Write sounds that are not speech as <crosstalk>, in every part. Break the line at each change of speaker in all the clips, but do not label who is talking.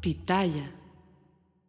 Pitaya.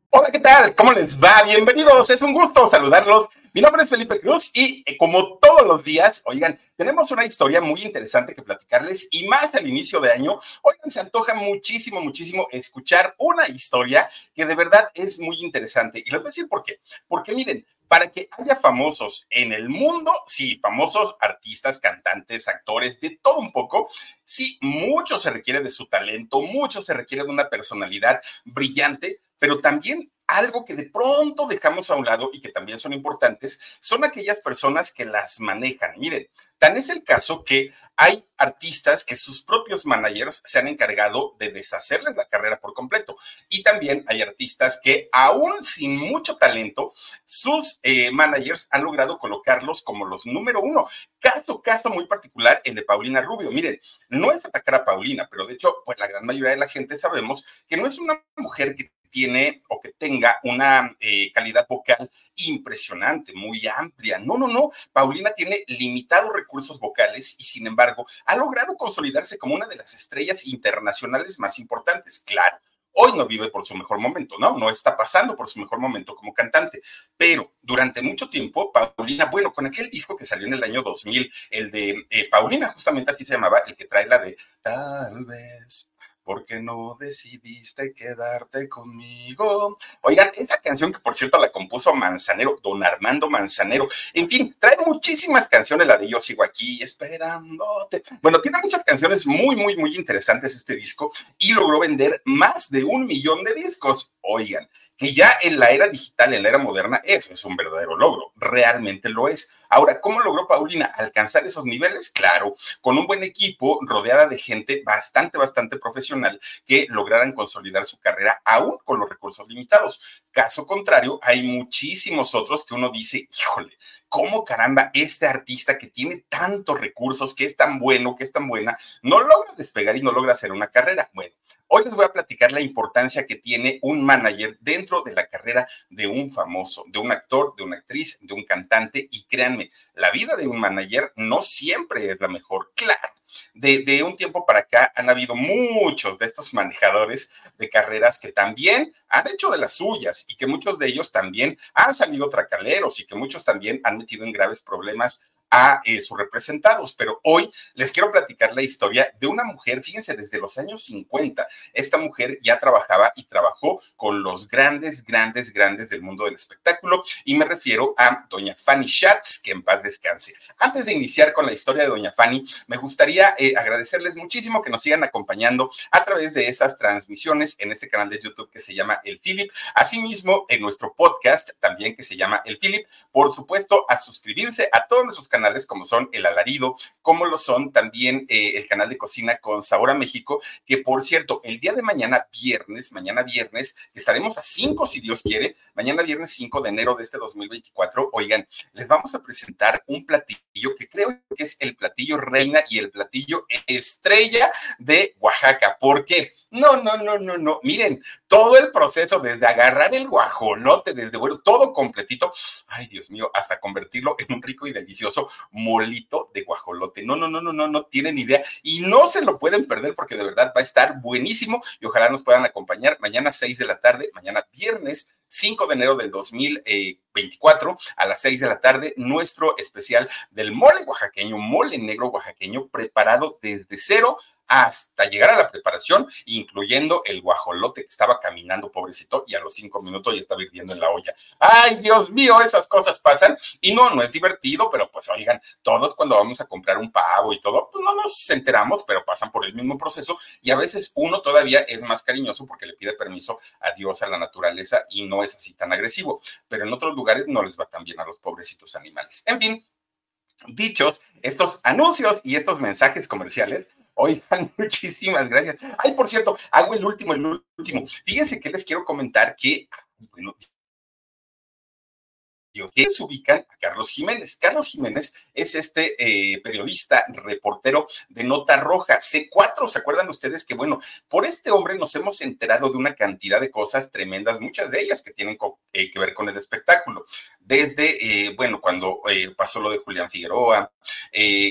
Hola, ¿qué tal? ¿Cómo les va? Bienvenidos, es un gusto saludarlos. Mi nombre es Felipe Cruz y eh, como todos los días, oigan, tenemos una historia muy interesante que platicarles y más al inicio de año, oigan, se antoja muchísimo, muchísimo escuchar una historia que de verdad es muy interesante. Y les voy a decir por qué. Porque miren, para que haya famosos en el mundo, sí, famosos artistas, cantantes, actores, de todo un poco, sí, mucho se requiere de su talento, mucho se requiere de una personalidad brillante, pero también algo que de pronto dejamos a un lado y que también son importantes, son aquellas personas que las manejan. Miren, tan es el caso que hay artistas que sus propios managers se han encargado de deshacerles la carrera por completo. Y también hay artistas que aún sin mucho talento, sus eh, managers han logrado colocarlos como los número uno. Caso, caso muy particular, el de Paulina Rubio. Miren, no es atacar a Paulina, pero de hecho, pues la gran mayoría de la gente sabemos que no es una mujer que tiene o que tenga una eh, calidad vocal impresionante, muy amplia. No, no, no. Paulina tiene limitados recursos vocales y sin embargo ha logrado consolidarse como una de las estrellas internacionales más importantes. Claro, Hoy no vive por su mejor momento, ¿no? No está pasando por su mejor momento como cantante. Pero durante mucho tiempo, Paulina, bueno, con aquel disco que salió en el año 2000, el de eh, Paulina, justamente así se llamaba, el que trae la de Tal vez ¿Por qué no decidiste quedarte conmigo? Oigan, esa canción que por cierto la compuso Manzanero, don Armando Manzanero. En fin, trae muchísimas canciones, la de Yo sigo aquí esperándote. Bueno, tiene muchas canciones muy, muy, muy interesantes este disco y logró vender más de un millón de discos. Oigan, que ya en la era digital, en la era moderna, eso es un verdadero logro, realmente lo es. Ahora, ¿cómo logró Paulina alcanzar esos niveles? Claro, con un buen equipo, rodeada de gente bastante, bastante profesional que lograran consolidar su carrera aún con los recursos limitados. Caso contrario, hay muchísimos otros que uno dice, híjole, ¿cómo caramba este artista que tiene tantos recursos, que es tan bueno, que es tan buena, no logra despegar y no logra hacer una carrera? Bueno, Hoy les voy a platicar la importancia que tiene un manager dentro de la carrera de un famoso, de un actor, de una actriz, de un cantante. Y créanme, la vida de un manager no siempre es la mejor. Claro, de, un tiempo para acá han habido muchos de estos manejadores de carreras que también han hecho de las suyas y que muchos de ellos también han salido tracaleros y que muchos también han metido en graves problemas a eh, sus representados. Pero hoy les quiero platicar la historia de una mujer, fíjense, desde los años 50, esta mujer ya trabajaba y trabajó con los grandes, grandes, grandes del mundo del espectáculo y me refiero a doña Fanny Schatz, que en paz descanse. Antes de iniciar con la historia de doña Fanny, me gustaría eh, agradecerles muchísimo que nos sigan acompañando a través de esas transmisiones en este canal de YouTube que se llama El Philip, asimismo en nuestro podcast también que se llama El Philip, por supuesto a suscribirse a todos nuestros canales como son El Alarido, como lo son también eh, el canal de cocina con Sabor a México, que por cierto, el día de mañana, viernes, mañana viernes, estaremos a 5 si Dios quiere, mañana viernes 5 de enero de este 2024, oigan, les vamos a presentar un platillo que creo que es el platillo reina y el platillo estrella de Oaxaca. ¿Por qué? No, no, no, no, no. Miren, todo el proceso desde agarrar el guajolote, desde bueno, todo completito, ay Dios mío, hasta convertirlo en un rico y delicioso molito de guajolote. No, no, no, no, no, no tienen idea y no se lo pueden perder porque de verdad va a estar buenísimo y ojalá nos puedan acompañar mañana 6 de la tarde, mañana viernes 5 de enero del 2024 a las 6 de la tarde, nuestro especial del mole oaxaqueño, mole negro oaxaqueño preparado desde cero hasta llegar a la preparación, incluyendo el guajolote que estaba caminando, pobrecito, y a los cinco minutos ya estaba hirviendo en la olla. Ay, Dios mío, esas cosas pasan. Y no, no es divertido, pero pues oigan, todos cuando vamos a comprar un pavo y todo, pues no nos enteramos, pero pasan por el mismo proceso y a veces uno todavía es más cariñoso porque le pide permiso a Dios, a la naturaleza y no es así tan agresivo. Pero en otros lugares no les va tan bien a los pobrecitos animales. En fin, dichos estos anuncios y estos mensajes comerciales, Oigan, <laughs> muchísimas gracias. Ay, por cierto, hago el último, el último. Fíjense que les quiero comentar que, se ubican a Carlos Jiménez. Carlos Jiménez es este eh, periodista, reportero de Nota Roja, C4. ¿Se acuerdan ustedes que, bueno, por este hombre nos hemos enterado de una cantidad de cosas tremendas, muchas de ellas que tienen eh, que ver con el espectáculo? Desde, eh, bueno, cuando pasó lo de Julián Figueroa,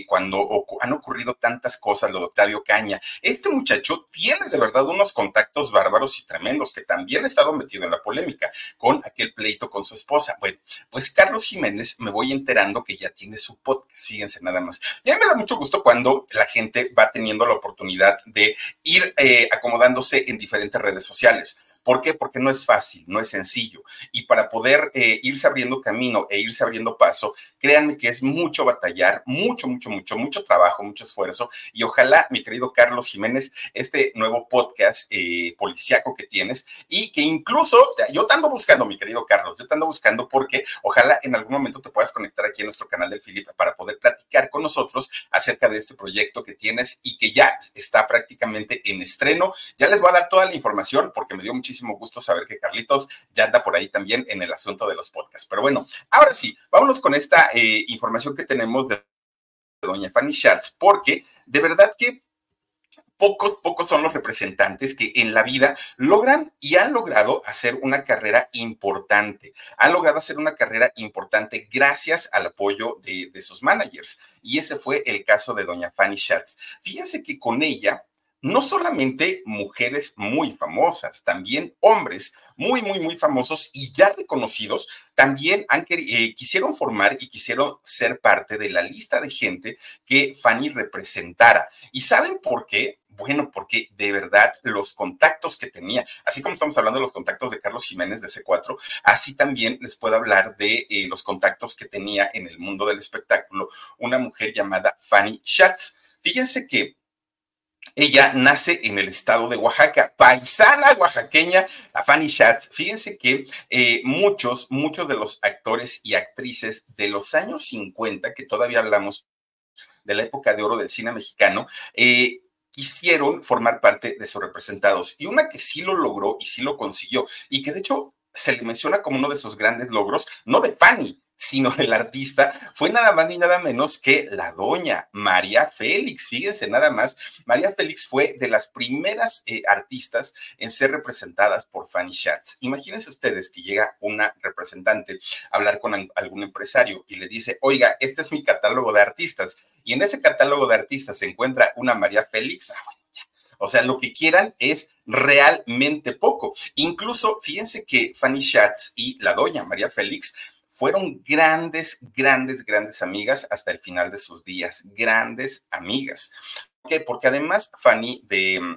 cuando han ocurrido tantas cosas, lo de Octavio Caña. Este muchacho tiene de verdad unos contactos bárbaros y tremendos, que también ha estado metido en la polémica con aquel pleito con su esposa. Bueno, pues Carlos Jiménez me voy enterando que ya tiene su podcast, fíjense nada más. Y a mí me da mucho gusto cuando la gente va teniendo la oportunidad de ir eh, acomodándose en diferentes redes sociales. ¿Por qué? Porque no es fácil, no es sencillo. Y para poder eh, irse abriendo camino e irse abriendo paso, créanme que es mucho batallar, mucho, mucho, mucho, mucho trabajo, mucho esfuerzo. Y ojalá, mi querido Carlos Jiménez, este nuevo podcast eh, policiaco que tienes y que incluso yo te ando buscando, mi querido Carlos, yo te ando buscando porque ojalá en algún momento te puedas conectar aquí en nuestro canal del Filipe para poder platicar con nosotros acerca de este proyecto que tienes y que ya está prácticamente en estreno. Ya les voy a dar toda la información porque me dio mucho muchísimo gusto saber que Carlitos ya anda por ahí también en el asunto de los podcasts. Pero bueno, ahora sí, vámonos con esta eh, información que tenemos de doña Fanny Schatz, porque de verdad que pocos, pocos son los representantes que en la vida logran y han logrado hacer una carrera importante. Han logrado hacer una carrera importante gracias al apoyo de, de sus managers. Y ese fue el caso de doña Fanny Schatz. Fíjense que con ella no solamente mujeres muy famosas, también hombres muy, muy, muy famosos y ya reconocidos, también han, eh, quisieron formar y quisieron ser parte de la lista de gente que Fanny representara. ¿Y saben por qué? Bueno, porque de verdad los contactos que tenía, así como estamos hablando de los contactos de Carlos Jiménez de C4, así también les puedo hablar de eh, los contactos que tenía en el mundo del espectáculo una mujer llamada Fanny Schatz. Fíjense que ella nace en el estado de Oaxaca, paisana oaxaqueña, a Fanny Schatz. Fíjense que eh, muchos, muchos de los actores y actrices de los años 50, que todavía hablamos de la época de oro del cine mexicano, eh, quisieron formar parte de sus representados. Y una que sí lo logró y sí lo consiguió, y que de hecho se le menciona como uno de sus grandes logros, no de Fanny, sino el artista fue nada más ni nada menos que la doña María Félix. Fíjense nada más, María Félix fue de las primeras eh, artistas en ser representadas por Fanny Schatz. Imagínense ustedes que llega una representante a hablar con algún empresario y le dice, oiga, este es mi catálogo de artistas. Y en ese catálogo de artistas se encuentra una María Félix. Ah, o sea, lo que quieran es realmente poco. Incluso, fíjense que Fanny Schatz y la doña María Félix fueron grandes, grandes, grandes amigas hasta el final de sus días, grandes amigas. ¿Por qué? Porque además Fanny de mm,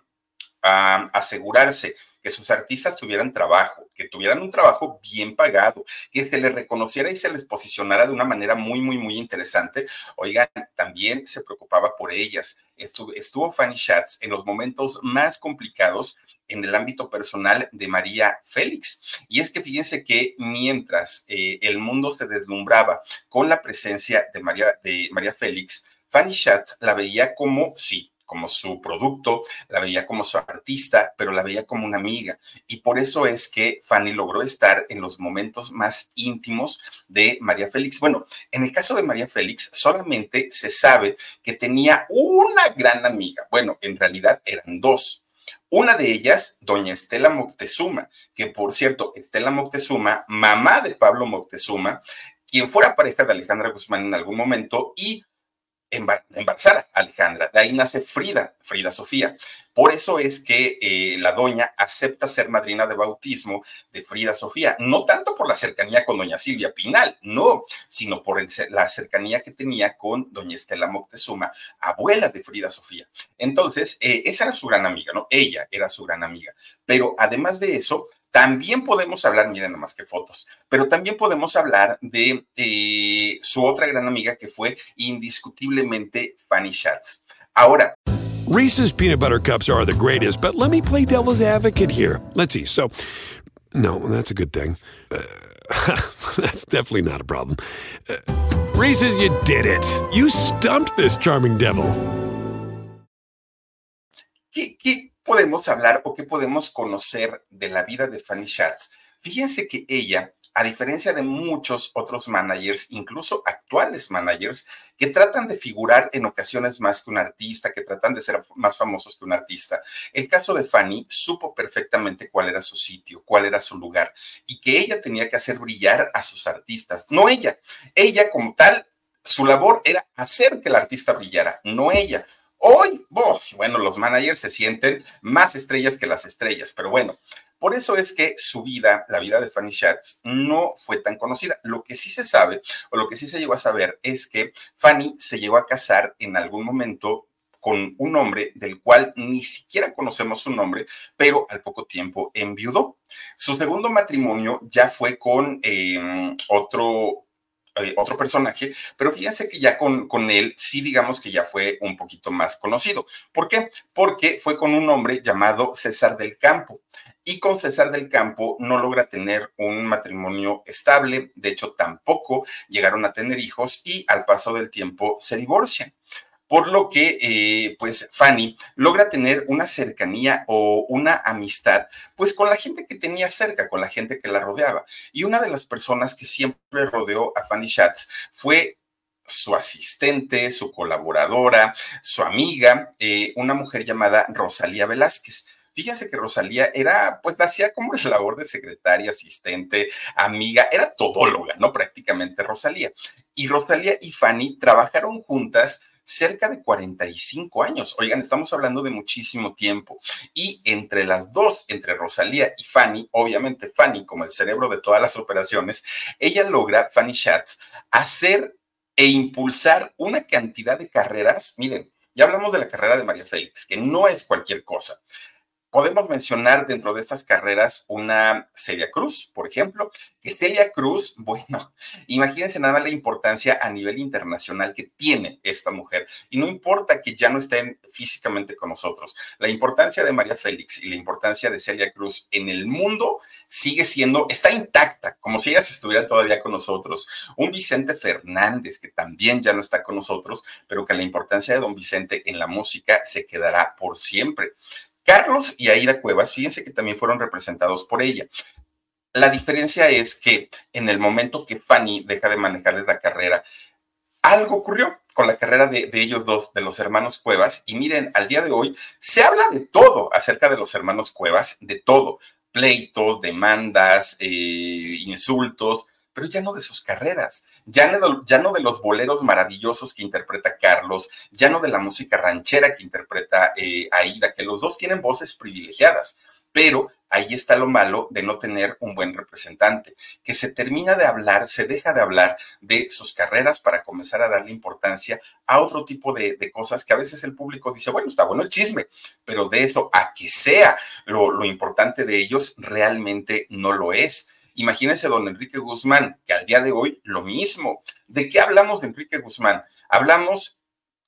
asegurarse que sus artistas tuvieran trabajo, que tuvieran un trabajo bien pagado, que se les reconociera y se les posicionara de una manera muy, muy, muy interesante. Oigan, también se preocupaba por ellas. Estuvo, estuvo Fanny Schatz en los momentos más complicados en el ámbito personal de María Félix. Y es que fíjense que mientras eh, el mundo se deslumbraba con la presencia de María, de María Félix, Fanny Schatz la veía como, sí, como su producto, la veía como su artista, pero la veía como una amiga. Y por eso es que Fanny logró estar en los momentos más íntimos de María Félix. Bueno, en el caso de María Félix, solamente se sabe que tenía una gran amiga. Bueno, en realidad eran dos. Una de ellas, doña Estela Moctezuma, que por cierto, Estela Moctezuma, mamá de Pablo Moctezuma, quien fuera pareja de Alejandra Guzmán en algún momento y embarazara a Alejandra. De ahí nace Frida, Frida Sofía. Por eso es que eh, la doña acepta ser madrina de bautismo de Frida Sofía, no tanto por la cercanía con doña Silvia Pinal, no, sino por la cercanía que tenía con doña Estela Moctezuma, abuela de Frida Sofía. Entonces, eh, esa era su gran amiga, ¿no? Ella era su gran amiga. Pero además de eso, también podemos hablar, miren nomás que fotos, pero también podemos hablar de eh, su otra gran amiga que fue indiscutiblemente Fanny Schatz. Ahora.
Reese's peanut butter cups are the greatest, but let me play devil's advocate here. Let's see. So, no, that's a good thing. Uh, <laughs> that's definitely not a problem. Uh, Reese's, you did it. You stumped this charming devil.
Podemos hablar o qué podemos conocer de la vida de Fanny Schatz? Fíjense que ella, a diferencia de muchos otros managers, incluso actuales managers, que tratan de figurar en ocasiones más que un artista, que tratan de ser más famosos que un artista, el caso de Fanny supo perfectamente cuál era su sitio, cuál era su lugar y que ella tenía que hacer brillar a sus artistas, no ella. Ella como tal, su labor era hacer que el artista brillara, no ella Hoy, bueno, los managers se sienten más estrellas que las estrellas, pero bueno, por eso es que su vida, la vida de Fanny Schatz, no fue tan conocida. Lo que sí se sabe, o lo que sí se llegó a saber, es que Fanny se llegó a casar en algún momento con un hombre del cual ni siquiera conocemos su nombre, pero al poco tiempo enviudó. Su segundo matrimonio ya fue con em, otro eh, otro personaje, pero fíjense que ya con, con él sí digamos que ya fue un poquito más conocido. ¿Por qué? Porque fue con un hombre llamado César del Campo. Y con César del Campo no logra tener un matrimonio estable, de hecho tampoco llegaron a tener hijos y al paso del tiempo se divorcian por lo que eh, pues Fanny logra tener una cercanía o una amistad pues con la gente que tenía cerca, con la gente que la rodeaba. Y una de las personas que siempre rodeó a Fanny Schatz fue su asistente, su colaboradora, su amiga, eh, una mujer llamada Rosalía Velázquez. Fíjense que Rosalía era, pues hacía como la labor de secretaria, asistente, amiga, era todóloga, ¿no? Prácticamente Rosalía. Y Rosalía y Fanny trabajaron juntas cerca de 45 años. Oigan, estamos hablando de muchísimo tiempo. Y entre las dos, entre Rosalía y Fanny, obviamente Fanny, como el cerebro de todas las operaciones, ella logra, Fanny Schatz, hacer e impulsar una cantidad de carreras. Miren, ya hablamos de la carrera de María Félix, que no es cualquier cosa. Podemos mencionar dentro de estas carreras una Celia Cruz, por ejemplo, que Celia Cruz, <laughs> bueno, imagínense nada la importancia a nivel internacional que tiene esta mujer. Y no importa que ya no estén físicamente con nosotros, la importancia de María Félix y la importancia de Celia Cruz en el mundo sigue siendo, está intacta, como si ellas estuvieran todavía con nosotros. Un Vicente Fernández, que también ya no está con nosotros, pero que la importancia de don Vicente en la música se quedará por siempre. Carlos y Aida Cuevas, fíjense que también fueron representados por ella. La diferencia es que en el momento que Fanny deja de manejarles la carrera, algo ocurrió con la carrera de, ellos dos, de los hermanos Cuevas. Y miren, al día de hoy se habla de todo acerca de los hermanos Cuevas, de todo. Pleitos, demandas, eh, insultos, pero ya no de sus carreras, ya no, de los boleros maravillosos que interpreta Carlos, ya no de la música ranchera que interpreta eh, Aida, que los dos tienen voces privilegiadas, pero ahí está lo malo de no tener un buen representante, que se termina de hablar, se deja de hablar de sus carreras para comenzar a darle importancia a otro tipo de, cosas que a veces el público dice, bueno, está bueno el chisme, pero de eso a que sea lo importante de ellos, realmente no lo es. Imagínense don Enrique Guzmán, que al día de hoy lo mismo. ¿De qué hablamos de Enrique Guzmán? Hablamos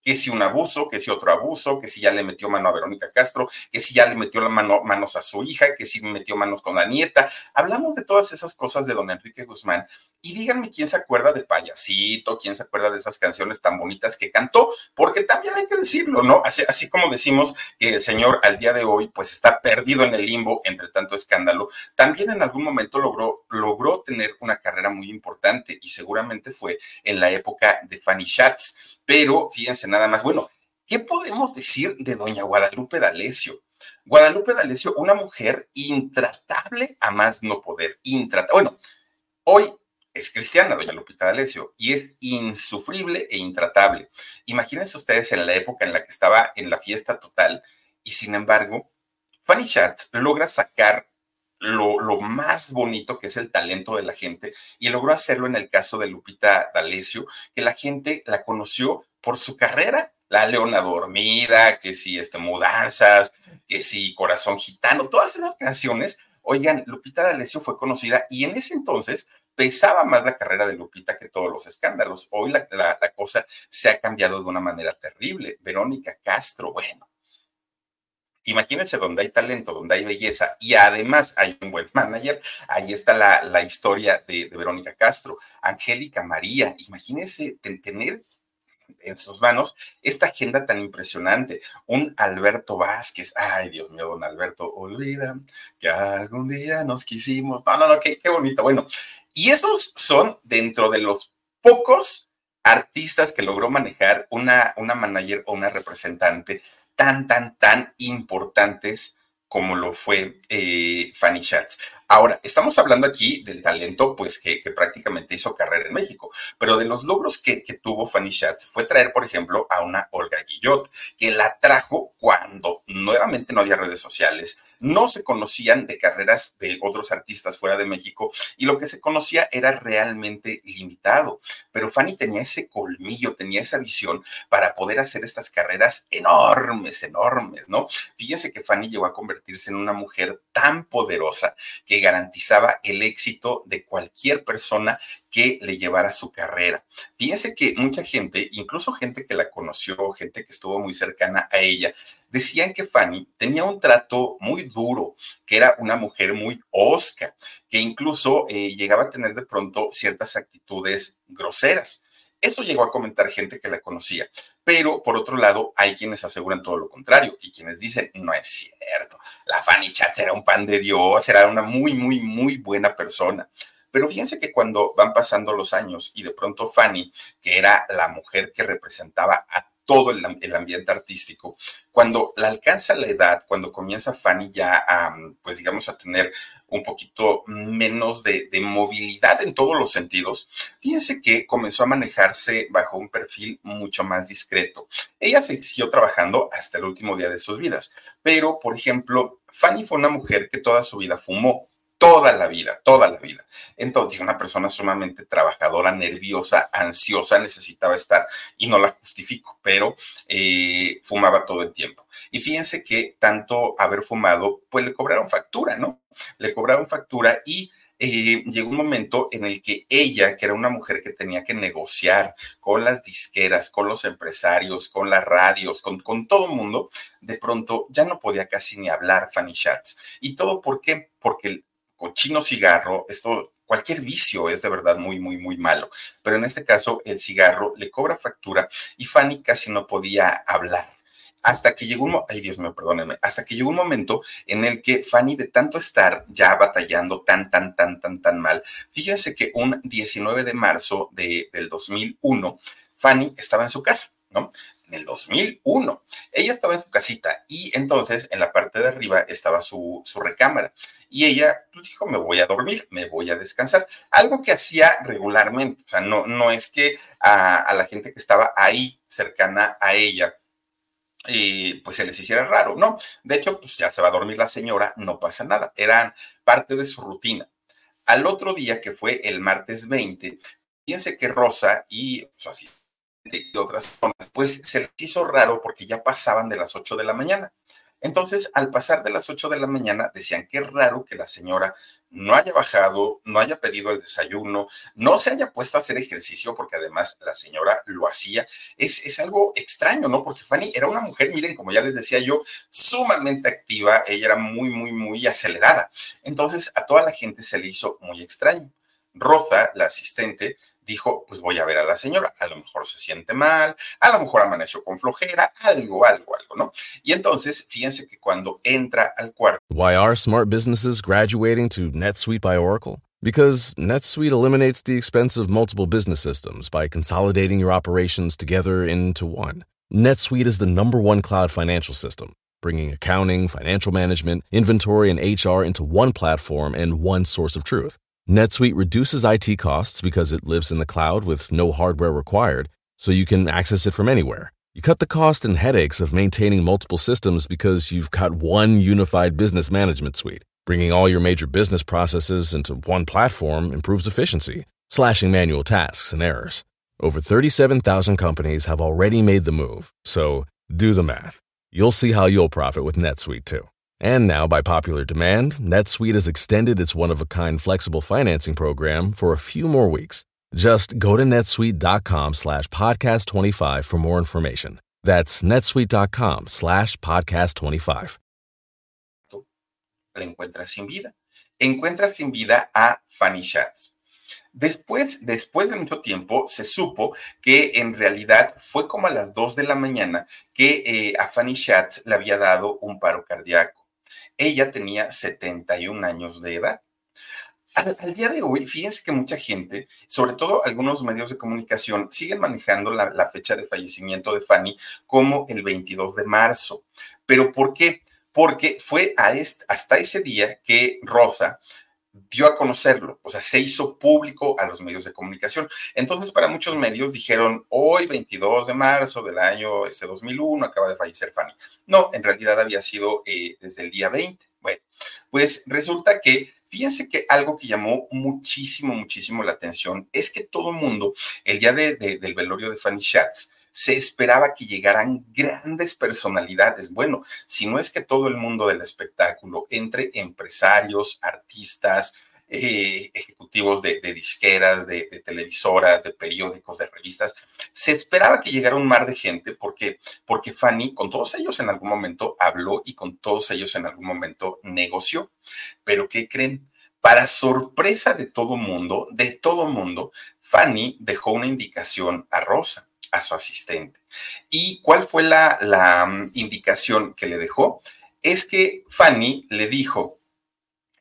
que si un abuso, que si otro abuso, que si ya le metió mano a Verónica Castro, que si ya le metió la mano, manos a su hija, que si metió manos con la nieta. Hablamos de todas esas cosas de don Enrique Guzmán y díganme quién se acuerda de Payasito, quién se acuerda de esas canciones tan bonitas que cantó, porque también hay que decirlo, ¿no? Así, así como decimos que el señor al día de hoy pues está perdido en el limbo entre tanto escándalo, también en algún momento logró, logró tener una carrera muy importante y seguramente fue en la época de Fanny Schatz pero fíjense nada más, bueno, ¿qué podemos decir de doña Guadalupe D'Alessio? Guadalupe D'Alessio, una mujer intratable a más no poder, intratable. Bueno, hoy es cristiana, doña Lupita D'Alessio, y es insufrible e intratable. Imagínense ustedes en la época en la que estaba en la fiesta total y sin embargo, Fanny Schatz logra sacar lo, más bonito que es el talento de la gente y logró hacerlo en el caso de Lupita D'Alessio, que la gente la conoció por su carrera, La Leona Dormida, que sí, este, Mudanzas, que sí, Corazón Gitano, todas esas canciones. Oigan, Lupita D'Alessio fue conocida y en ese entonces pesaba más la carrera de Lupita que todos los escándalos. Hoy la, la cosa se ha cambiado de una manera terrible. Verónica Castro, bueno, Imagínense donde hay talento, donde hay belleza y además hay un buen manager. Ahí está la, la historia de, Verónica Castro, Angélica María. Imagínense tener en sus manos esta agenda tan impresionante. Un Alberto Vázquez. Ay, Dios mío, don Alberto, olvida que algún día nos quisimos. No, no, no, qué, qué bonito. Bueno, y esos son dentro de los pocos artistas que logró manejar una, una manager o una representante tan, tan, tan importantes como lo fue eh, Fanny Schatz. Ahora, estamos hablando aquí del talento, pues, que, prácticamente hizo carrera en México, pero de los logros que, que, tuvo Fanny Schatz fue traer, por ejemplo, a una Olga Guillot, que la trajo cuando nuevamente no había redes sociales, no se conocían de carreras de otros artistas fuera de México y lo que se conocía era realmente limitado. Pero Fanny tenía ese colmillo, tenía esa visión para poder hacer estas carreras enormes, enormes, ¿no? Fíjense que Fanny llegó a convertirse en una mujer tan poderosa que garantizaba el éxito de cualquier persona que le llevara su carrera. Fíjense que mucha gente, incluso gente que la conoció, gente que estuvo muy cercana a ella, decían que Fanny tenía un trato muy duro, que era una mujer muy osca, que incluso eh, llegaba a tener de pronto ciertas actitudes groseras. Eso llegó a comentar gente que la conocía, pero por otro lado hay quienes aseguran todo lo contrario y quienes dicen, no es cierto, la Fanny Chatz era un pan de Dios, era una muy, muy, muy buena persona. Pero fíjense que cuando van pasando los años y de pronto Fanny, que era la mujer que representaba a todo el, ambiente artístico. Cuando la alcanza la edad, cuando comienza Fanny ya a, pues digamos, a tener un poquito menos de, de, movilidad en todos los sentidos, fíjense que comenzó a manejarse bajo un perfil mucho más discreto. Ella se siguió trabajando hasta el último día de sus vidas, pero, por ejemplo, Fanny fue una mujer que toda su vida fumó toda la vida, toda la vida. Entonces, una persona sumamente trabajadora, nerviosa, ansiosa, necesitaba estar, y no la justifico, pero eh, fumaba todo el tiempo. Y fíjense que tanto haber fumado, pues le cobraron factura, ¿no? Le cobraron factura y eh, llegó un momento en el que ella, que era una mujer que tenía que negociar con las disqueras, con los empresarios, con las radios, con, todo el mundo, de pronto ya no podía casi ni hablar Fanny Schatz. ¿Y todo por qué? Porque cochino cigarro, esto, cualquier vicio es de verdad muy, muy, muy malo. Pero en este caso, el cigarro le cobra factura y Fanny casi no podía hablar. Hasta que llegó un, ay Dios mío, perdónenme, hasta que llegó un momento en el que Fanny, de tanto estar ya batallando tan, tan, tan, tan, tan mal, fíjense que un 19 de marzo de, del 2001, Fanny estaba en su casa, ¿no? En el 2001. Ella estaba en su casita y entonces en la parte de arriba estaba su, su recámara. Y ella pues, dijo, me voy a dormir, me voy a descansar. Algo que hacía regularmente. O sea, no, no es que a, la gente que estaba ahí cercana a ella, y pues se les hiciera raro, ¿no? De hecho, pues ya se va a dormir la señora, no pasa nada, eran parte de su rutina. Al otro día, que fue el martes 20, fíjense que Rosa y pues, así y otras personas, pues se les hizo raro porque ya pasaban de las 8 de la mañana. Entonces, al pasar de las 8 de la mañana, decían que raro que la señora no haya bajado, no haya pedido el desayuno, no se haya puesto a hacer ejercicio, porque además la señora lo hacía. Es, es algo extraño, ¿no? Porque Fanny era una mujer, miren, como ya les decía yo, sumamente activa, ella era muy, muy, muy acelerada. Entonces, a toda la gente se le hizo muy extraño. Rosa, la asistente, dijo, pues voy a ver a la señora, a lo mejor se siente mal, a lo mejor amaneció con flojera, algo, algo, algo, ¿no? Y entonces, fíjense que cuando entra al cuarto.
Why are smart businesses graduating to NetSuite by Oracle? Because NetSuite eliminates the expense of multiple business systems by consolidating your operations together into one. NetSuite is the number one cloud financial system, bringing accounting, financial management, inventory, and HR into one platform and one source of truth. NetSuite reduces IT costs because it lives in the cloud with no hardware required, so you can access it from anywhere. You cut the cost and headaches of maintaining multiple systems because you've got one unified business management suite. Bringing all your major business processes into one platform improves efficiency, slashing manual tasks and errors. Over 37,000 companies have already made the move, so do the math. You'll see how you'll profit with NetSuite too. And now, by popular demand, NetSuite has extended its one of a kind flexible financing program for a few more weeks. Just go to netsuite.com slash podcast 25 for more information. That's netsuite.com slash podcast 25.
La encuentra sin vida. Encuentra sin vida a Fanny Schatz. Después, después de mucho tiempo, se supo que en realidad fue como a las 2 de la mañana que eh, a Fanny Schatz le había dado un paro cardíaco. Ella tenía 71 años de edad. Al, día de hoy, fíjense que mucha gente, sobre todo algunos medios de comunicación, siguen manejando la, fecha de fallecimiento de Fanny como el 22 de marzo. ¿Pero por qué? Porque fue hasta ese día que Rosa dio a conocerlo, o sea, se hizo público a los medios de comunicación. Entonces, para muchos medios dijeron, hoy, 22 de marzo del año este 2001, acaba de fallecer Fanny. No, en realidad había sido eh, desde el día 20. Bueno, pues resulta que Fíjense que algo que llamó muchísimo, muchísimo la atención es que todo el mundo, el día de, de, del velorio de Fanny Schatz, se esperaba que llegaran grandes personalidades. Bueno, si no es que todo el mundo del espectáculo, entre empresarios, artistas, eh, ejecutivos de, disqueras, de, de, televisoras, de periódicos, de revistas. Se esperaba que llegara un mar de gente porque, porque Fanny con todos ellos en algún momento habló y con todos ellos en algún momento negoció. Pero ¿qué creen? Para sorpresa de todo mundo, de todo mundo, Fanny dejó una indicación a Rosa, a su asistente. ¿Y cuál fue la, la um, indicación que le dejó? Es que Fanny le dijo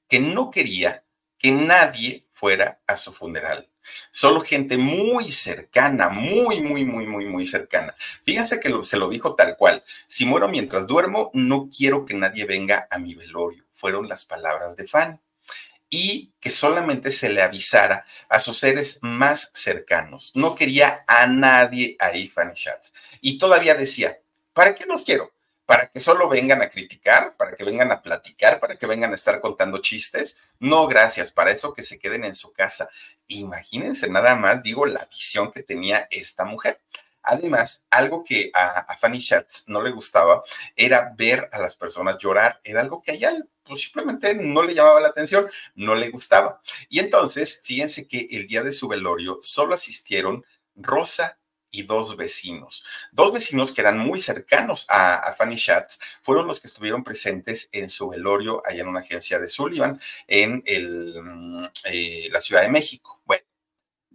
que no quería que nadie fuera a su funeral. Solo gente muy cercana, muy, muy, muy, muy, muy cercana. Fíjense que se lo dijo tal cual. Si muero mientras duermo, no quiero que nadie venga a mi velorio. Fueron las palabras de Fanny. Y que solamente se le avisara a sus seres más cercanos. No quería a nadie ahí, Fanny Schatz. Y todavía decía, ¿para qué los quiero? para que solo vengan a criticar, para que vengan a platicar, para que vengan a estar contando chistes. No, gracias, para eso que se queden en su casa. Imagínense nada más, digo, la visión que tenía esta mujer. Además, algo que a, Fanny Schatz no le gustaba era ver a las personas llorar. Era algo que a ella pues, simplemente no le llamaba la atención, no le gustaba. Y entonces, fíjense que el día de su velorio solo asistieron Rosa y dos vecinos. Dos vecinos que eran muy cercanos a, Fanny Schatz fueron los que estuvieron presentes en su velorio allá en una agencia de Sullivan en el, eh, la Ciudad de México. Bueno,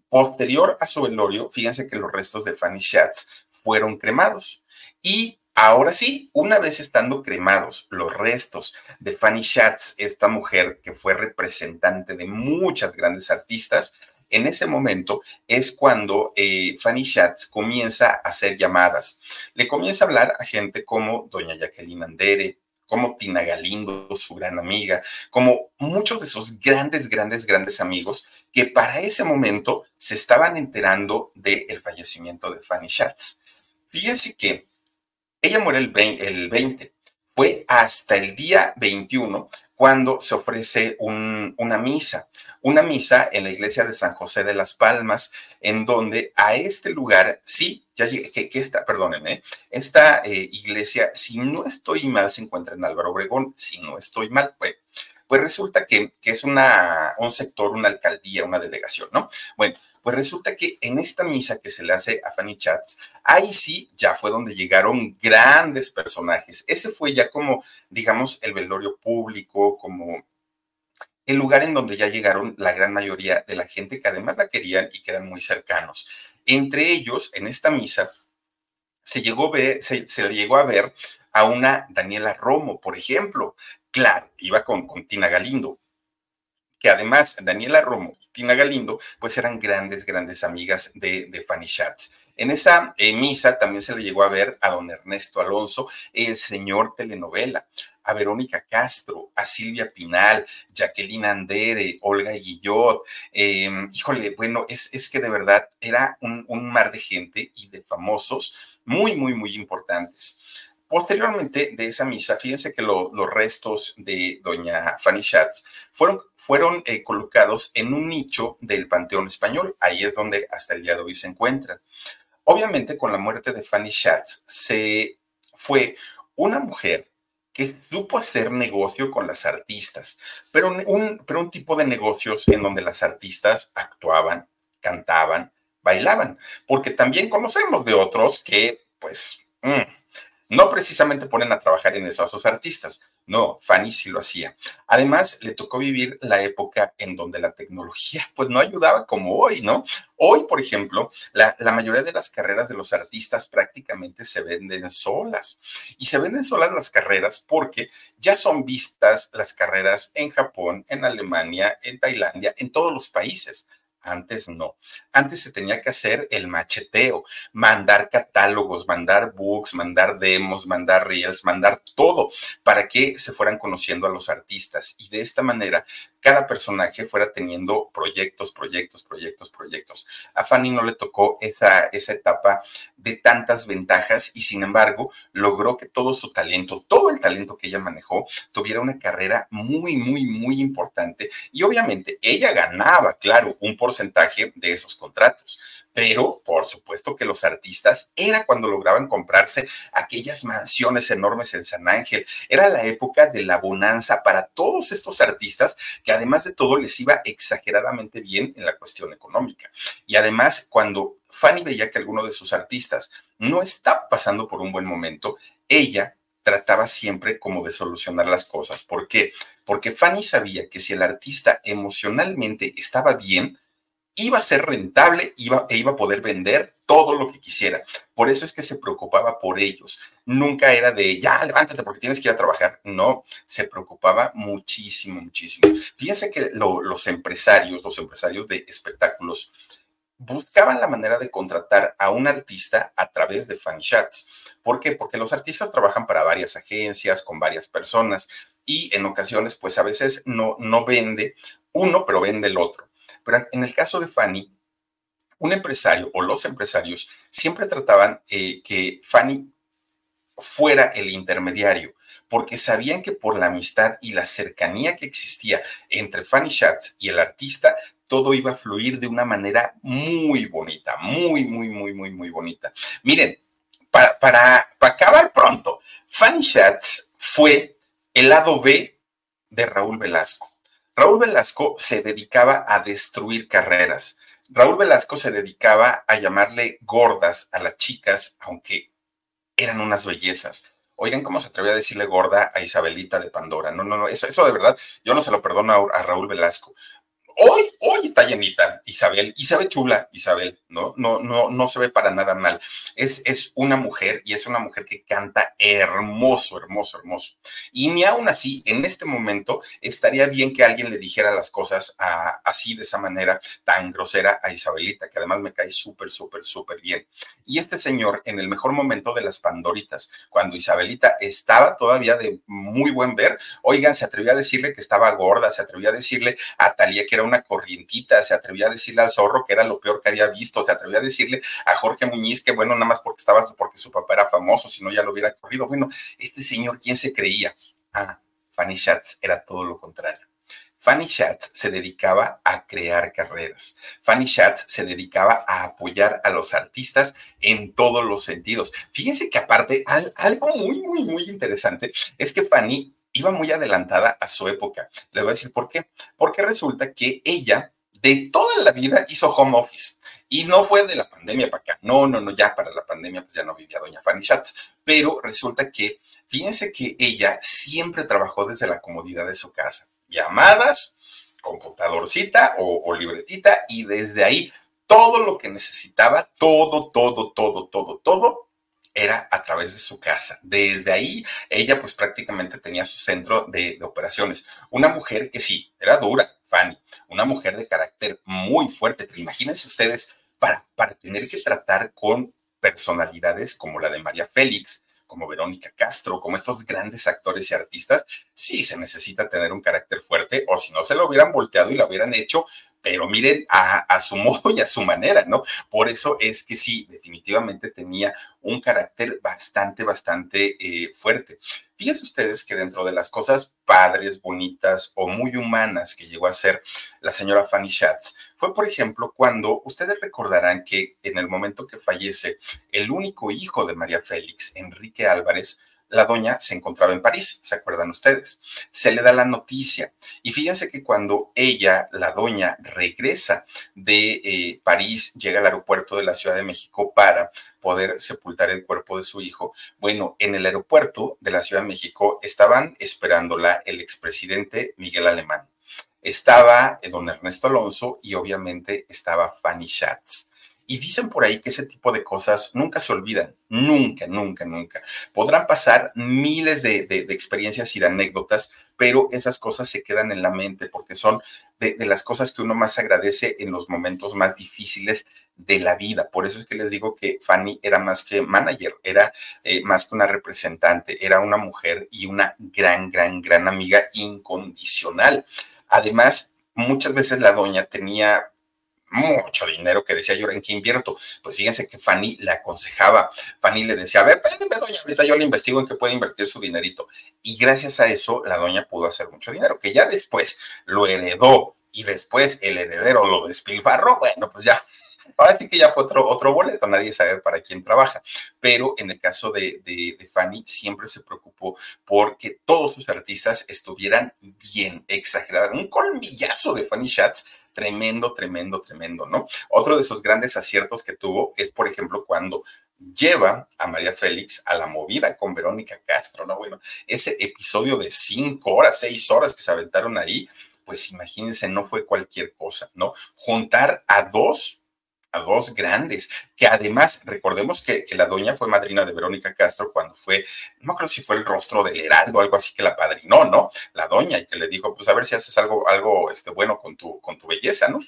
posterior a su velorio, fíjense que los restos de Fanny Schatz fueron cremados y Ahora sí, una vez estando cremados los restos de Fanny Schatz, esta mujer que fue representante de muchas grandes artistas, en ese momento es cuando eh, Fanny Schatz comienza a hacer llamadas. Le comienza a hablar a gente como doña Jacqueline Andere, como Tina Galindo, su gran amiga, como muchos de sus grandes, grandes, grandes amigos que para ese momento se estaban enterando del fallecimiento de Fanny Schatz. Fíjense que ella muere el 20, el 20, fue hasta el día 21 cuando se ofrece un, una misa, una misa en la iglesia de San José de las Palmas, en donde a este lugar, sí, ya llegué, que, que esta, perdónenme, esta eh, iglesia, si no estoy mal, se encuentra en Álvaro Obregón, si no estoy mal, bueno, pues resulta que, que es una, un sector, una alcaldía, una delegación, ¿no? Bueno, pues resulta que en esta misa que se le hace a Fanny Chats, ahí sí ya fue donde llegaron grandes personajes. Ese fue ya como, digamos, el velorio público, como el lugar en donde ya llegaron la gran mayoría de la gente que además la querían y que eran muy cercanos. Entre ellos, en esta misa, se llegó, se, se le llegó a ver a una Daniela Romo, por ejemplo. Claro, iba con, Tina Galindo, que además Daniela Romo y Tina Galindo, pues eran grandes, grandes amigas de, de Fanny Schatz. En esa eh, misa también se le llegó a ver a don Ernesto Alonso, el señor telenovela, a Verónica Castro, a Silvia Pinal, Jacqueline Andere, Olga Guillot. Em, híjole, bueno, es, es, que de verdad era un, un mar de gente y de famosos muy, muy, muy importantes. Posteriormente de esa misa, fíjense que lo, los restos de doña Fanny Schatz fueron, fueron eh, colocados en un nicho del Panteón Español. Ahí es donde hasta el día de hoy se encuentran. Obviamente, con la muerte de Fanny Schatz, se fue una mujer que supo hacer negocio con las artistas, pero un, pero un tipo de negocios en donde las artistas actuaban, cantaban, bailaban, porque también conocemos de otros que, pues, mmm, no precisamente ponen a trabajar en eso a esos artistas. No, Fanny sí lo hacía. Además, le tocó vivir la época en donde la tecnología pues no ayudaba como hoy, ¿no? Hoy, por ejemplo, la, la, mayoría de las carreras de los artistas prácticamente se venden solas. Y se venden solas las carreras porque ya son vistas las carreras en Japón, en Alemania, en Tailandia, en todos los países. Antes no. Antes se tenía que hacer el macheteo, mandar catálogos, mandar books, mandar demos, mandar reels, mandar todo para que se fueran conociendo a los artistas. Y de esta manera, cada personaje fuera teniendo proyectos, proyectos, proyectos, proyectos. A Fanny no le tocó esa, esa etapa de tantas ventajas y sin embargo logró que todo su talento, todo el talento que ella manejó, tuviera una carrera muy, muy, muy importante. Y obviamente ella ganaba, claro, un porcentaje de esos contratos. Pero por supuesto que los artistas era cuando lograban comprarse aquellas mansiones enormes en San Ángel. Era la época de la bonanza para todos estos artistas que además de todo les iba exageradamente bien en la cuestión económica. Y además cuando Fanny veía que alguno de sus artistas no estaba pasando por un buen momento, ella trataba siempre como de solucionar las cosas. ¿Por qué? Porque Fanny sabía que si el artista emocionalmente estaba bien, iba a ser rentable iba, e iba a poder vender todo lo que quisiera. Por eso es que se preocupaba por ellos. Nunca era de, ya, levántate porque tienes que ir a trabajar. No, se preocupaba muchísimo, muchísimo. Fíjense que lo, los empresarios, los empresarios de espectáculos, buscaban la manera de contratar a un artista a través de fan. ¿Por qué? Porque los artistas trabajan para varias agencias, con varias personas y en ocasiones, pues a veces no, no vende uno, pero vende el otro. En el caso de Fanny, un empresario o los empresarios siempre trataban eh, que Fanny fuera el intermediario, porque sabían que por la amistad y la cercanía que existía entre Fanny Schatz y el artista, todo iba a fluir de una manera muy bonita, muy, muy, muy, muy, muy bonita. Miren, para, para, para acabar pronto, Fanny Schatz fue el lado B de Raúl Velasco. Raúl Velasco se dedicaba a destruir carreras. Raúl Velasco se dedicaba a llamarle gordas a las chicas, aunque eran unas bellezas. Oigan cómo se atrevía a decirle gorda a Isabelita de Pandora. No, no, no, eso, de verdad, yo no se lo perdono a Raúl Velasco hoy, hoy está llenita Isabel, y se ve chula Isabel, ¿no? No, no, no se ve para nada mal. Es, es una mujer y es una mujer que canta hermoso, hermoso, hermoso. Y ni aún así, en este momento, estaría bien que alguien le dijera las cosas a, así, de esa manera tan grosera a Isabelita, que además me cae súper, súper, súper bien. Y este señor, en el mejor momento de las Pandoritas, cuando Isabelita estaba todavía de muy buen ver, oigan, se atrevió a decirle que estaba gorda, se atrevió a decirle a Talía que era una corrientita, se atrevió a decirle al zorro que era lo peor que había visto, se atrevió a decirle a Jorge Muñiz que bueno, nada más porque estaba, porque su papá era famoso, si no ya lo hubiera corrido. Bueno, este señor, ¿quién se creía? Ah, Fanny Schatz era todo lo contrario. Fanny Schatz se dedicaba a crear carreras. Fanny Schatz se dedicaba a apoyar a los artistas en todos los sentidos. Fíjense que aparte, algo muy, muy, muy interesante es que Fanny iba muy adelantada a su época. Les voy a decir por qué. Porque resulta que ella de toda la vida hizo home office y no fue de la pandemia para acá. No, no, no, ya para la pandemia pues ya no vivía doña Fanny Schatz, pero resulta que, fíjense que ella siempre trabajó desde la comodidad de su casa. Llamadas, computadorcita o, o libretita y desde ahí todo lo que necesitaba, todo, todo, todo, todo, todo, era a través de su casa. Desde ahí, ella pues prácticamente tenía su centro de, operaciones. Una mujer que sí, era dura, Fanny, una mujer de carácter muy fuerte, pero imagínense ustedes, para, para tener que tratar con personalidades como la de María Félix, como Verónica Castro, como estos grandes actores y artistas, sí se necesita tener un carácter fuerte, o si no se lo hubieran volteado y lo hubieran hecho, pero miren a, su <laughs> modo y a su manera, ¿no? Por eso es que sí, definitivamente tenía un carácter bastante, bastante eh, fuerte. Fíjense ustedes que dentro de las cosas padres, bonitas o muy humanas que llegó a ser la señora Fanny Schatz, fue por ejemplo cuando ustedes recordarán que en el momento que fallece el único hijo de María Félix, Enrique Álvarez, la doña se encontraba en París, ¿se acuerdan ustedes? Se le da la noticia y fíjense que cuando ella, la doña, regresa de eh, París, llega al aeropuerto de la Ciudad de México para poder sepultar el cuerpo de su hijo, bueno, en el aeropuerto de la Ciudad de México estaban esperándola el expresidente Miguel Alemán. Estaba eh, don Ernesto Alonso y obviamente estaba Fanny Schatz. Y dicen por ahí que ese tipo de cosas nunca se olvidan, nunca, nunca, nunca. Podrán pasar miles de, experiencias y de anécdotas, pero esas cosas se quedan en la mente porque son de, las cosas que uno más agradece en los momentos más difíciles de la vida. Por eso es que les digo que Fanny era más que manager, era eh, más que una representante, era una mujer y una gran, gran, gran amiga incondicional. Además, muchas veces la doña tenía mucho dinero que decía yo en qué invierto. Pues fíjense que Fanny le aconsejaba, Fanny le decía, a ver, espérenme, doña, ahorita yo le investigo en qué puede invertir su dinerito. Y gracias a eso la doña pudo hacer mucho dinero, que ya después lo heredó y después el heredero lo despilfarró, bueno, pues ya Ahora sí que ya fue otro, otro boleto, nadie sabe para quién trabaja. Pero en el caso de, de, Fanny, siempre se preocupó porque todos sus artistas estuvieran bien exagerados. Un colmillazo de Fanny Schatz tremendo, tremendo, tremendo, ¿no? Otro de esos grandes aciertos que tuvo es, por ejemplo, cuando lleva a María Félix a la movida con Verónica Castro, ¿no? Bueno, ese episodio de cinco horas, seis horas que se aventaron ahí, pues imagínense, no fue cualquier cosa, ¿no? Juntar a dos a dos grandes, que además, recordemos que, la doña fue madrina de Verónica Castro cuando fue, no creo si fue el rostro del Heraldo, algo así que la padrinó, ¿no? La doña, y que le dijo, pues a ver si haces algo, algo este, bueno con tu, con tu belleza, ¿no?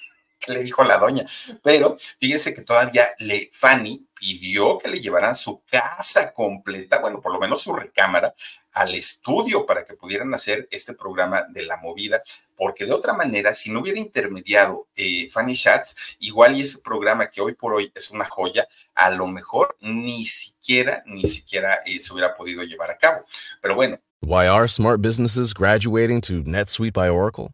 Le dijo la doña. Pero fíjese que todavía le, Fanny pidió que le llevaran su casa completa, bueno, por lo menos su recámara, al estudio para que pudieran hacer este programa de la movida, porque de otra manera, si no hubiera intermediado eh, Fanny Schatz, igual y ese programa que hoy por hoy es una joya, a lo mejor ni siquiera, ni siquiera eh, se hubiera podido llevar a cabo. Pero bueno.
Why are smart businesses graduating to NetSuite by Oracle?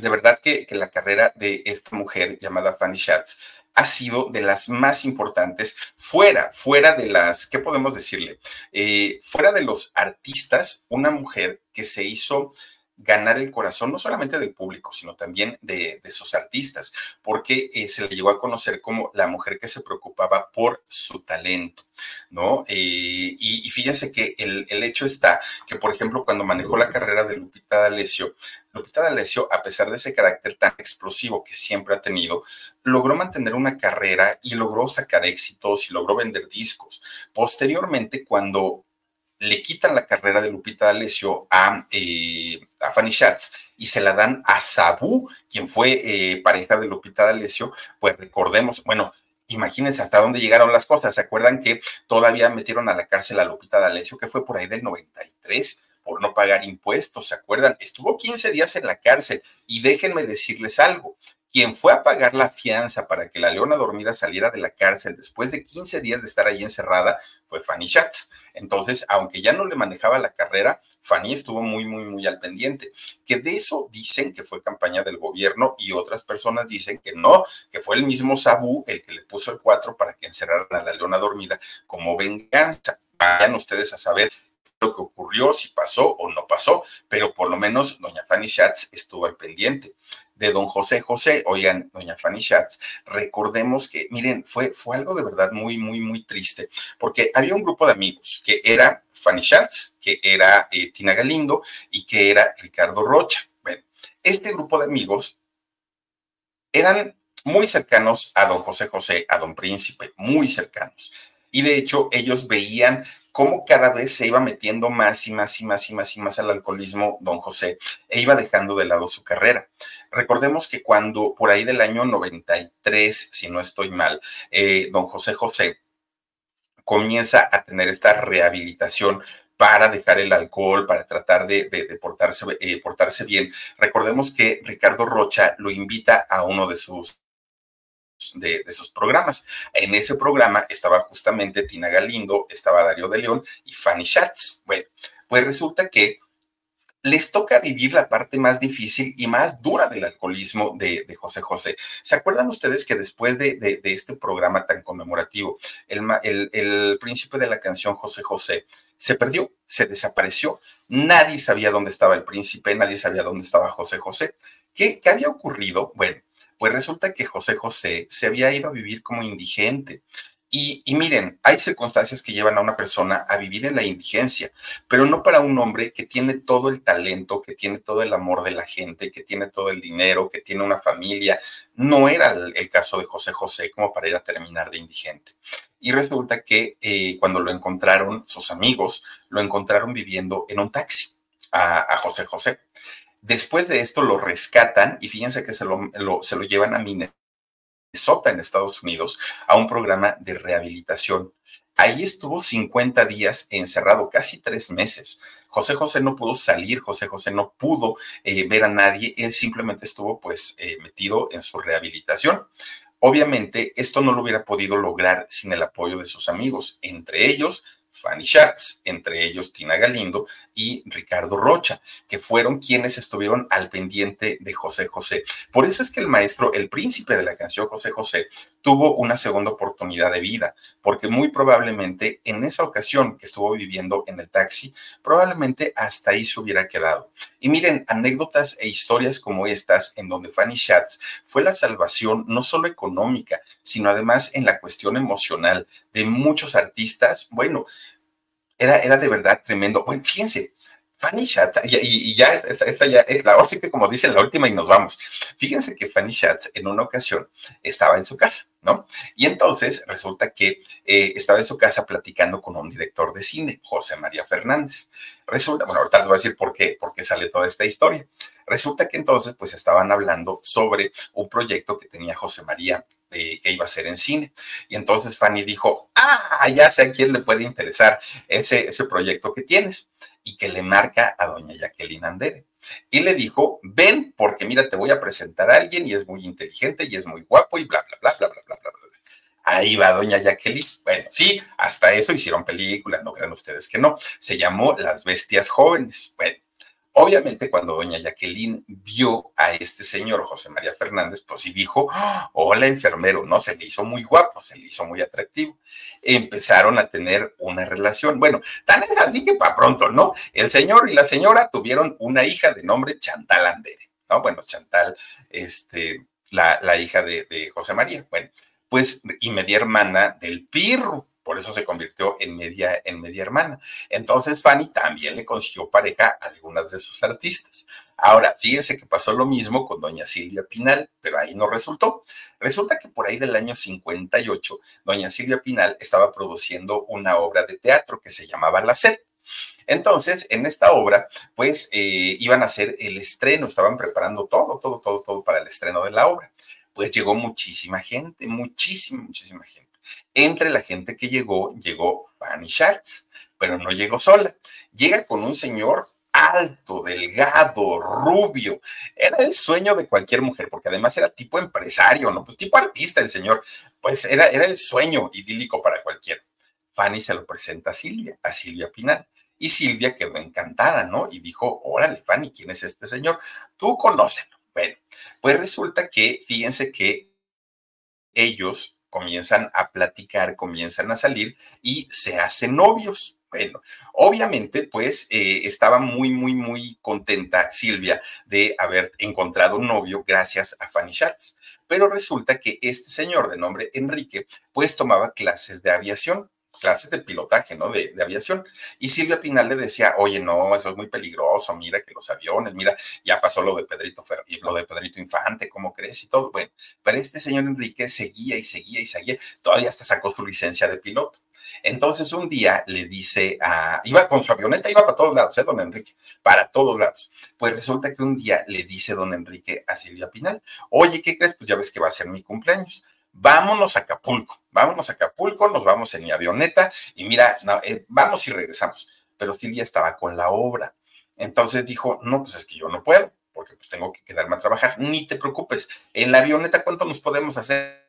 De verdad que, la carrera de esta mujer llamada Fanny Schatz ha sido de las más importantes fuera, fuera de las, ¿qué podemos decirle? Eh, fuera de los artistas, una mujer que se hizo ganar el corazón no solamente del público, sino también de, de sus artistas, porque eh, se le llegó a conocer como la mujer que se preocupaba por su talento, ¿no? Eh, y, fíjense que el, el, hecho está que, por ejemplo, cuando manejó la carrera de Lupita D'Alessio, Lupita D'Alessio, a pesar de ese carácter tan explosivo que siempre ha tenido, logró mantener una carrera y logró sacar éxitos y logró vender discos. Posteriormente, cuando le quitan la carrera de Lupita D'Alessio a, eh, a Fanny Schatz y se la dan a Sabu, quien fue eh, pareja de Lupita D'Alessio, pues recordemos, bueno, imagínense hasta dónde llegaron las cosas. ¿Se acuerdan que todavía metieron a la cárcel a Lupita D'Alessio, que fue por ahí del 93? por no pagar impuestos, ¿se acuerdan? Estuvo 15 días en la cárcel y déjenme decirles algo, quien fue a pagar la fianza para que la leona dormida saliera de la cárcel después de 15 días de estar ahí encerrada fue Fanny Schatz. Entonces, aunque ya no le manejaba la carrera, Fanny estuvo muy, muy, muy al pendiente. Que de eso dicen que fue campaña del gobierno y otras personas dicen que no, que fue el mismo Sabu el que le puso el 4 para que encerraran a la leona dormida como venganza. Vayan ustedes a saber lo que ocurrió, si pasó o no pasó, pero por lo menos doña Fanny Schatz estuvo al pendiente de don José José. Oigan, doña Fanny Schatz, recordemos que, miren, fue, fue algo de verdad muy, muy, muy triste, porque había un grupo de amigos que era Fanny Schatz, que era eh, Tina Galindo y que era Ricardo Rocha. Bueno, este grupo de amigos eran muy cercanos a don José José, a don Príncipe, muy cercanos. Y de hecho, ellos veían cómo cada vez se iba metiendo más y más y más y más y más al alcoholismo don José e iba dejando de lado su carrera. Recordemos que cuando por ahí del año 93, si no estoy mal, eh, don José José comienza a tener esta rehabilitación para dejar el alcohol, para tratar de, portarse, eh, portarse bien. Recordemos que Ricardo Rocha lo invita a uno de sus de, sus programas. En ese programa estaba justamente Tina Galindo, estaba Darío de León y Fanny Schatz. Bueno, pues resulta que les toca vivir la parte más difícil y más dura del alcoholismo de, José José. ¿Se acuerdan ustedes que después de, este programa tan conmemorativo, el, el, príncipe de la canción José José se perdió, se desapareció? Nadie sabía dónde estaba el príncipe, nadie sabía dónde estaba José José. ¿Qué, qué había ocurrido? Bueno, pues resulta que José José se había ido a vivir como indigente. Y, miren, hay circunstancias que llevan a una persona a vivir en la indigencia, pero no para un hombre que tiene todo el talento, que tiene todo el amor de la gente, que tiene todo el dinero, que tiene una familia. No era el, caso de José José como para ir a terminar de indigente. Y resulta que eh, cuando lo encontraron, sus amigos lo encontraron viviendo en un taxi a, a José José. Después de esto lo rescatan y fíjense que se lo, se lo llevan a Minnesota, en Estados Unidos, a un programa de rehabilitación. Ahí estuvo 50 días encerrado, casi tres meses. José José no pudo salir, José José no pudo eh, ver a nadie, él simplemente estuvo pues eh, metido en su rehabilitación. Obviamente esto no lo hubiera podido lograr sin el apoyo de sus amigos, entre ellos Fanny Schatz, entre ellos Tina Galindo y Ricardo Rocha, que fueron quienes estuvieron al pendiente de José José. Por eso es que el maestro, el príncipe de la canción José José, tuvo una segunda oportunidad de vida, porque muy probablemente en esa ocasión que estuvo viviendo en el taxi, probablemente hasta ahí se hubiera quedado. Y miren, anécdotas e historias como estas, en donde Fanny Schatz fue la salvación no solo económica, sino además en la cuestión emocional de muchos artistas, bueno, era, era de verdad tremendo. Bueno, fíjense, Fanny Schatz, y, ya, esta, ya, eh, ahora sí que como dice la última y nos vamos. Fíjense que Fanny Schatz en una ocasión estaba en su casa, ¿no? Y entonces resulta que eh, estaba en su casa platicando con un director de cine, José María Fernández. Resulta, bueno, ahorita les voy a decir por qué, por qué sale toda esta historia. Resulta que entonces pues estaban hablando sobre un proyecto que tenía José María eh, que iba a ser en cine. Y entonces Fanny dijo, ah, ya sé a quién le puede interesar ese, ese proyecto que tienes y que le marca a doña Jacqueline Andere. Y le dijo, ven, porque mira, te voy a presentar a alguien y es muy inteligente y es muy guapo y bla, bla, bla, bla, bla, bla, bla. bla. Ahí va doña Jacqueline. Bueno, sí, hasta eso hicieron películas, no crean ustedes que no. Se llamó Las Bestias Jóvenes. Bueno, Obviamente, cuando doña Jacqueline vio a este señor José María Fernández, pues sí dijo, hola enfermero, ¿no? Se le hizo muy guapo, se le hizo muy atractivo. Empezaron a tener una relación. Bueno, tan es así que para pronto, ¿no? El señor y la señora tuvieron una hija de nombre Chantal Andere, ¿no? Bueno, Chantal, este, la, la hija de, de José María. Bueno, pues, y media hermana del Pirro por eso se convirtió en media, en media hermana. Entonces Fanny también le consiguió pareja a algunas de sus artistas. Ahora, fíjense que pasó lo mismo con doña Silvia Pinal, pero ahí no resultó. Resulta que por ahí del año 58, doña Silvia Pinal estaba produciendo una obra de teatro que se llamaba La Sed. Entonces, en esta obra, pues eh, iban a hacer el estreno, estaban preparando todo, todo, todo, todo para el estreno de la obra. Pues llegó muchísima gente, muchísima, muchísima gente. Entre la gente que llegó, llegó Fanny Schatz, pero no llegó sola. Llega con un señor alto, delgado, rubio. Era el sueño de cualquier mujer, porque además era tipo empresario, ¿no? Pues tipo artista el señor. Pues era, era el sueño idílico para cualquiera. Fanny se lo presenta a Silvia, a Silvia Pinal. Y Silvia quedó encantada, ¿no? Y dijo, órale, Fanny, ¿quién es este señor? Tú conócelo. Bueno, pues resulta que, fíjense que ellos comienzan a platicar, comienzan a salir y se hacen novios. Bueno, obviamente, pues eh, estaba muy, muy, muy contenta Silvia de haber encontrado un novio gracias a Fanny Schatz. Pero resulta que este señor de nombre Enrique, pues tomaba clases de aviación clases de pilotaje, ¿no? De, aviación. Y Silvia Pinal le decía, oye, no, eso es muy peligroso, mira que los aviones, mira, ya pasó lo de Pedrito, lo de Pedrito Infante, ¿cómo crees? Y todo. Bueno, pero este señor Enrique seguía y seguía y seguía, todavía hasta sacó su licencia de piloto. Entonces un día le dice a, iba con su avioneta, iba para todos lados, ¿eh, don Enrique? Para todos lados. Pues resulta que un día le dice don Enrique a Silvia Pinal, oye, ¿qué crees? Pues ya ves que va a ser mi cumpleaños. Vámonos a Acapulco, vámonos a Acapulco, nos vamos en mi avioneta y mira, eh, vamos y regresamos. Pero Silvia estaba con la obra. Entonces dijo, no, pues es que yo no puedo, porque pues tengo que quedarme a trabajar. Ni te preocupes, en la avioneta, ¿cuánto nos podemos hacer?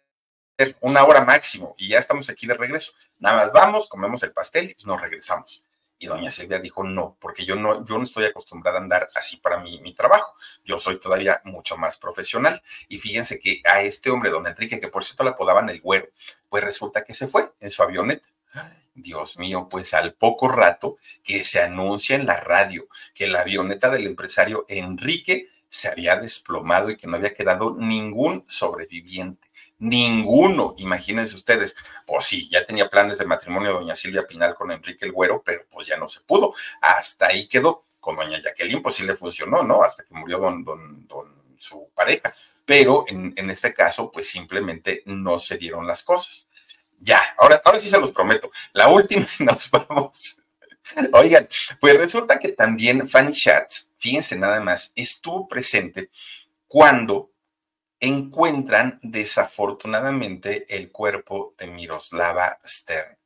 una hora máximo y ya estamos aquí de regreso. Nada más vamos, comemos el pastel y nos regresamos. Y doña Silvia dijo, no, porque yo no, yo no estoy acostumbrada a andar así para mi, mi trabajo. Yo soy todavía mucho más profesional. Y fíjense que a este hombre, don Enrique, que por cierto le apodaban el güero, pues resulta que se fue en su avioneta. Dios mío, pues al poco rato que se anuncia en la radio que la avioneta del empresario Enrique se había desplomado y que no había quedado ningún sobreviviente. Ninguno, imagínense ustedes. Pues sí, ya tenía planes de matrimonio doña Silvia Pinal con Enrique el Güero, pero pues ya no se pudo. Hasta ahí quedó. Con doña Jacqueline, pues sí le funcionó, ¿no? Hasta que murió don, don, don su pareja. Pero en, en este caso, pues simplemente no se dieron las cosas. Ya, ahora, ahora sí se los prometo. La última nos <laughs> vamos. Oigan, pues resulta que también Fanny Schatz, fíjense nada más, estuvo presente cuando encuentran desafortunadamente el cuerpo de Miroslava Stern,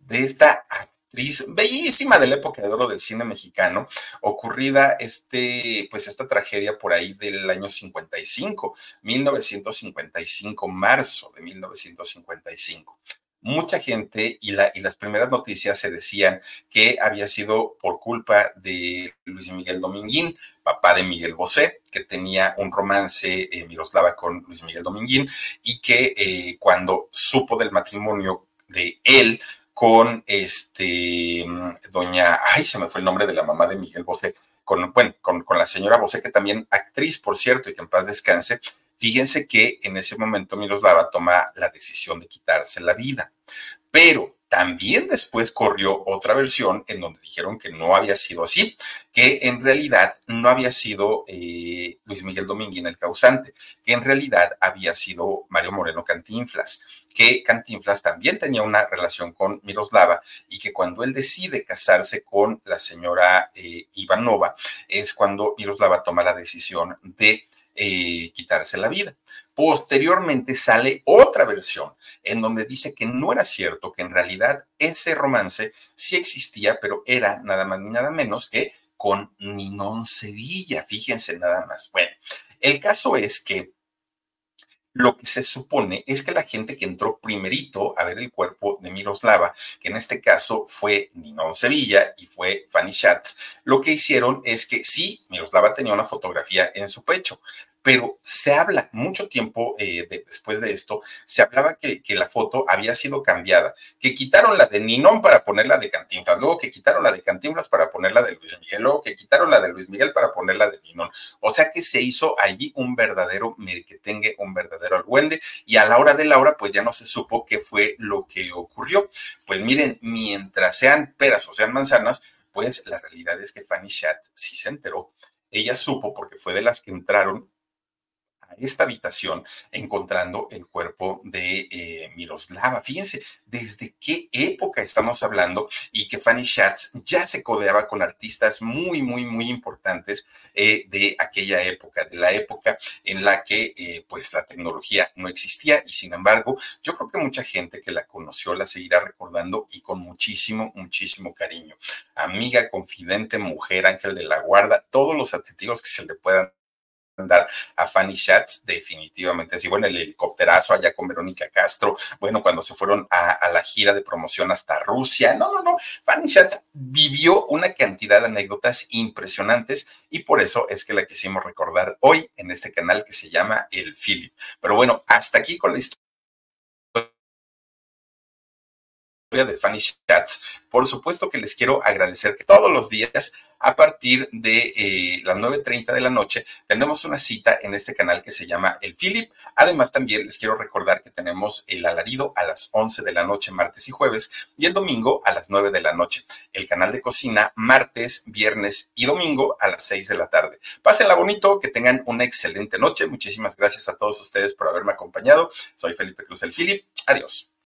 de esta actriz bellísima de la época de oro del cine mexicano, ocurrida este, pues esta tragedia por ahí del año 55, 1955, marzo de 1955 mucha gente y, la, y, las primeras noticias se decían que había sido por culpa de Luis Miguel Dominguín, papá de Miguel Bosé, que tenía un romance eh, Miroslava con Luis Miguel Dominguín y que eh, cuando supo del matrimonio de él con este doña, ay, se me fue el nombre de la mamá de Miguel Bosé, con, bueno, con, con la señora Bosé, que también actriz, por cierto, y que en paz descanse, Fíjense que en ese momento Miroslava toma la decisión de quitarse la vida, pero también después corrió otra versión en donde dijeron que no había sido así, que en realidad no había sido eh, Luis Miguel Dominguín el causante, que en realidad había sido Mario Moreno Cantinflas, que Cantinflas también tenía una relación con Miroslava y que cuando él decide casarse con la señora eh, Ivanova es cuando Miroslava toma la decisión de eh, quitarse la vida. Posteriormente sale otra versión en donde dice que no era cierto, que en realidad ese romance sí existía, pero era nada más ni nada menos que con Ninón Sevilla, fíjense nada más. Bueno, el caso es que lo que se supone es que la gente que entró primerito a ver el cuerpo de Miroslava, que en este caso fue Ninón Sevilla y fue Fanny Schatz, lo que hicieron es que sí, Miroslava tenía una fotografía en su pecho, pero se habla mucho tiempo eh, después de esto, se hablaba que, la foto había sido cambiada, que quitaron la de Ninón para ponerla de Cantinflas, luego que quitaron la de Cantinflas para ponerla de Luis Miguel, luego que quitaron la de Luis Miguel para ponerla de Ninón. O sea que se hizo allí un verdadero tenga un verdadero argüende, y a la hora de la hora, pues ya no se supo qué fue lo que ocurrió. Pues miren, mientras sean peras o sean manzanas, pues la realidad es que Fanny Chat sí se enteró. Ella supo porque fue de las que entraron a esta habitación encontrando el cuerpo de eh, Miroslava. Fíjense, desde qué época estamos hablando y que Fanny Schatz ya se codeaba con artistas muy, muy, muy importantes eh, de aquella época, de la época en la que eh, pues la tecnología no existía y sin embargo yo creo que mucha gente que la conoció la seguirá recordando y con muchísimo, muchísimo cariño. Amiga, confidente, mujer, ángel de la guarda, todos los adjetivos que se le puedan dar a Fanny Schatz, definitivamente. Así, bueno, el helicópterazo allá con Verónica Castro, bueno, cuando se fueron a, la gira de promoción hasta Rusia. No, no, no. Fanny Schatz vivió una cantidad de anécdotas impresionantes y por eso es que la quisimos recordar hoy en este canal que se llama El Philip. Pero bueno, hasta aquí con la de Fanny Schatz. Por supuesto que les quiero agradecer que todos los días, a partir de eh, las 9.30 de la noche, tenemos una cita en este canal que se llama El Philip. Además, también les quiero recordar que tenemos el alarido a las 11 de la noche, martes y jueves, y el domingo a las 9 de la noche. El canal de cocina, martes, viernes y domingo a las 6 de la tarde. Pásenla bonito, que tengan una excelente noche. Muchísimas gracias a todos ustedes por haberme acompañado. Soy Felipe Cruz El Philip. Adiós.